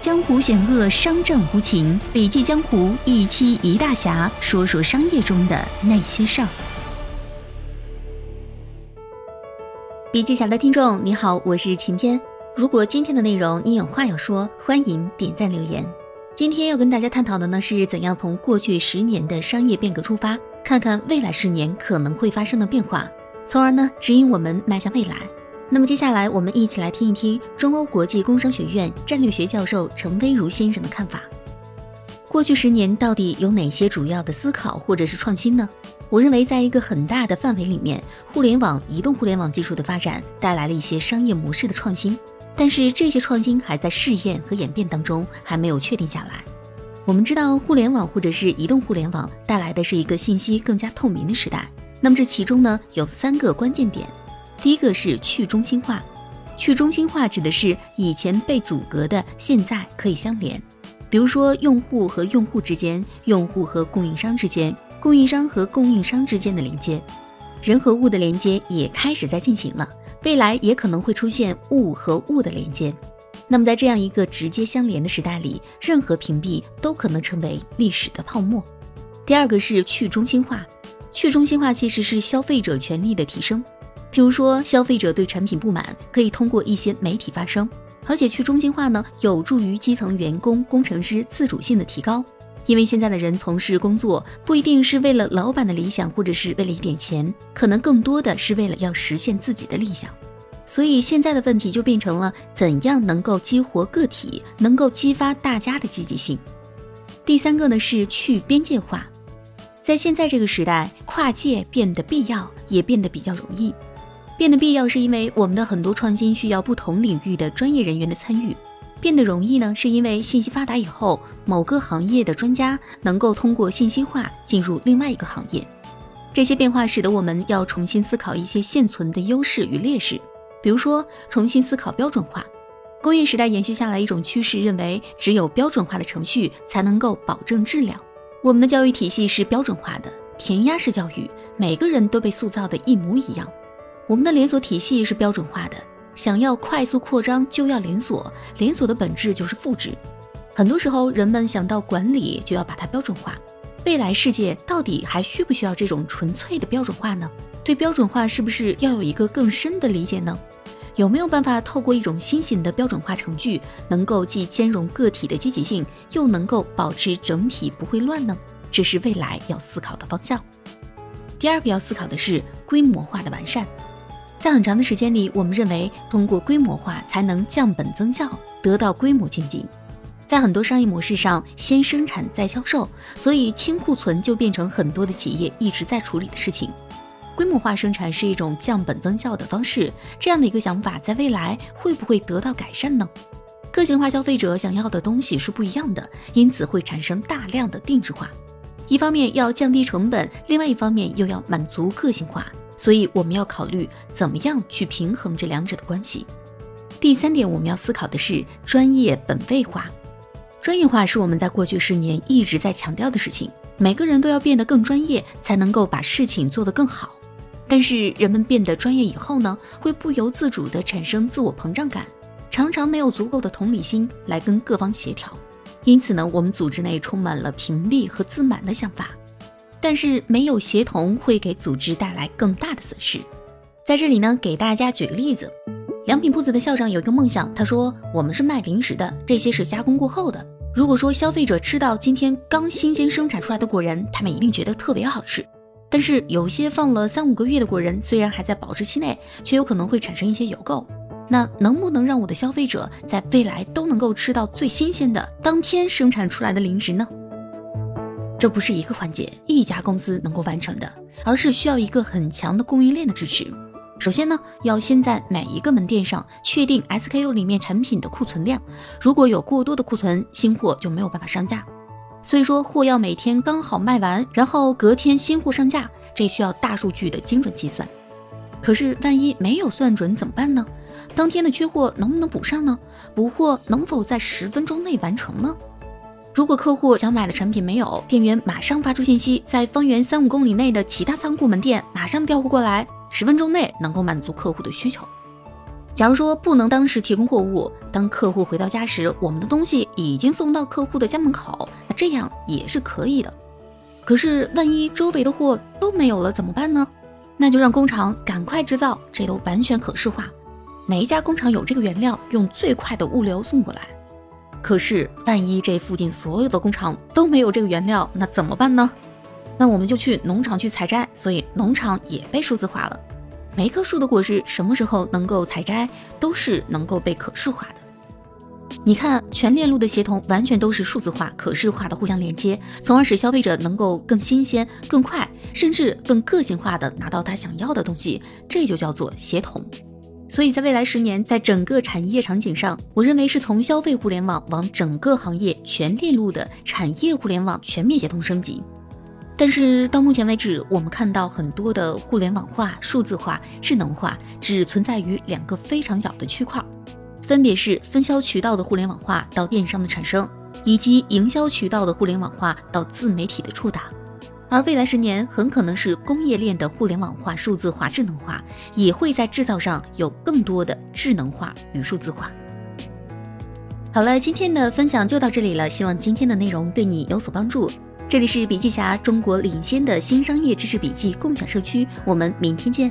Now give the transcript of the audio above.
江湖险恶，商战无情。笔记江湖一期一大侠，说说商业中的那些事儿。笔记侠的听众你好，我是晴天。如果今天的内容你有话要说，欢迎点赞留言。今天要跟大家探讨的呢，是怎样从过去十年的商业变革出发，看看未来十年可能会发生的变化，从而呢指引我们迈向未来。那么接下来，我们一起来听一听中欧国际工商学院战略学教授陈威如先生的看法。过去十年到底有哪些主要的思考或者是创新呢？我认为，在一个很大的范围里面，互联网、移动互联网技术的发展带来了一些商业模式的创新，但是这些创新还在试验和演变当中，还没有确定下来。我们知道，互联网或者是移动互联网带来的是一个信息更加透明的时代。那么这其中呢，有三个关键点。第一个是去中心化，去中心化指的是以前被阻隔的，现在可以相连。比如说，用户和用户之间，用户和供应商之间，供应商和供应商之间的连接，人和物的连接也开始在进行了。未来也可能会出现物和物的连接。那么在这样一个直接相连的时代里，任何屏蔽都可能成为历史的泡沫。第二个是去中心化，去中心化其实是消费者权利的提升。比如说，消费者对产品不满，可以通过一些媒体发声，而且去中心化呢，有助于基层员工、工程师自主性的提高。因为现在的人从事工作，不一定是为了老板的理想，或者是为了一点钱，可能更多的是为了要实现自己的理想。所以现在的问题就变成了，怎样能够激活个体，能够激发大家的积极性。第三个呢是去边界化，在现在这个时代，跨界变得必要，也变得比较容易。变得必要，是因为我们的很多创新需要不同领域的专业人员的参与；变得容易呢，是因为信息发达以后，某个行业的专家能够通过信息化进入另外一个行业。这些变化使得我们要重新思考一些现存的优势与劣势，比如说重新思考标准化。工业时代延续下来一种趋势，认为只有标准化的程序才能够保证质量。我们的教育体系是标准化的，填鸭式教育，每个人都被塑造的一模一样。我们的连锁体系是标准化的，想要快速扩张就要连锁，连锁的本质就是复制。很多时候，人们想到管理就要把它标准化。未来世界到底还需不需要这种纯粹的标准化呢？对标准化是不是要有一个更深的理解呢？有没有办法透过一种新型的标准化程序，能够既兼容个体的积极性，又能够保持整体不会乱呢？这是未来要思考的方向。第二个要思考的是规模化的完善。在很长的时间里，我们认为通过规模化才能降本增效，得到规模经济。在很多商业模式上，先生产再销售，所以清库存就变成很多的企业一直在处理的事情。规模化生产是一种降本增效的方式，这样的一个想法，在未来会不会得到改善呢？个性化消费者想要的东西是不一样的，因此会产生大量的定制化。一方面要降低成本，另外一方面又要满足个性化。所以我们要考虑怎么样去平衡这两者的关系。第三点，我们要思考的是专业本位化。专业化是我们在过去十年一直在强调的事情，每个人都要变得更专业，才能够把事情做得更好。但是人们变得专业以后呢，会不由自主地产生自我膨胀感，常常没有足够的同理心来跟各方协调。因此呢，我们组织内充满了屏蔽和自满的想法。但是没有协同会给组织带来更大的损失。在这里呢，给大家举个例子，良品铺子的校长有一个梦想，他说：“我们是卖零食的，这些是加工过后的。如果说消费者吃到今天刚新鲜生产出来的果仁，他们一定觉得特别好吃。但是有些放了三五个月的果仁，虽然还在保质期内，却有可能会产生一些油垢。那能不能让我的消费者在未来都能够吃到最新鲜的当天生产出来的零食呢？”这不是一个环节一家公司能够完成的，而是需要一个很强的供应链的支持。首先呢，要先在每一个门店上确定 SKU 里面产品的库存量，如果有过多的库存，新货就没有办法上架。所以说，货要每天刚好卖完，然后隔天新货上架，这需要大数据的精准计算。可是万一没有算准怎么办呢？当天的缺货能不能补上呢？补货能否在十分钟内完成呢？如果客户想买的产品没有，店员马上发出信息，在方圆三五公里内的其他仓库门店马上调货过来，十分钟内能够满足客户的需求。假如说不能当时提供货物，当客户回到家时，我们的东西已经送到客户的家门口，那这样也是可以的。可是万一周围的货都没有了怎么办呢？那就让工厂赶快制造，这都完全可视化。哪一家工厂有这个原料，用最快的物流送过来。可是万一这附近所有的工厂都没有这个原料，那怎么办呢？那我们就去农场去采摘，所以农场也被数字化了。每一棵树的果实什么时候能够采摘，都是能够被可视化的。你看，全链路的协同完全都是数字化、可视化的互相连接，从而使消费者能够更新鲜、更快，甚至更个性化的拿到他想要的东西，这就叫做协同。所以在未来十年，在整个产业场景上，我认为是从消费互联网往整个行业全链路的产业互联网全面协同升级。但是到目前为止，我们看到很多的互联网化、数字化、智能化只存在于两个非常小的区块，分别是分销渠道的互联网化到电商的产生，以及营销渠道的互联网化到自媒体的触达。而未来十年很可能是工业链的互联网化、数字化、智能化，也会在制造上有更多的智能化与数字化。好了，今天的分享就到这里了，希望今天的内容对你有所帮助。这里是笔记侠中国领先的新商业知识笔记共享社区，我们明天见。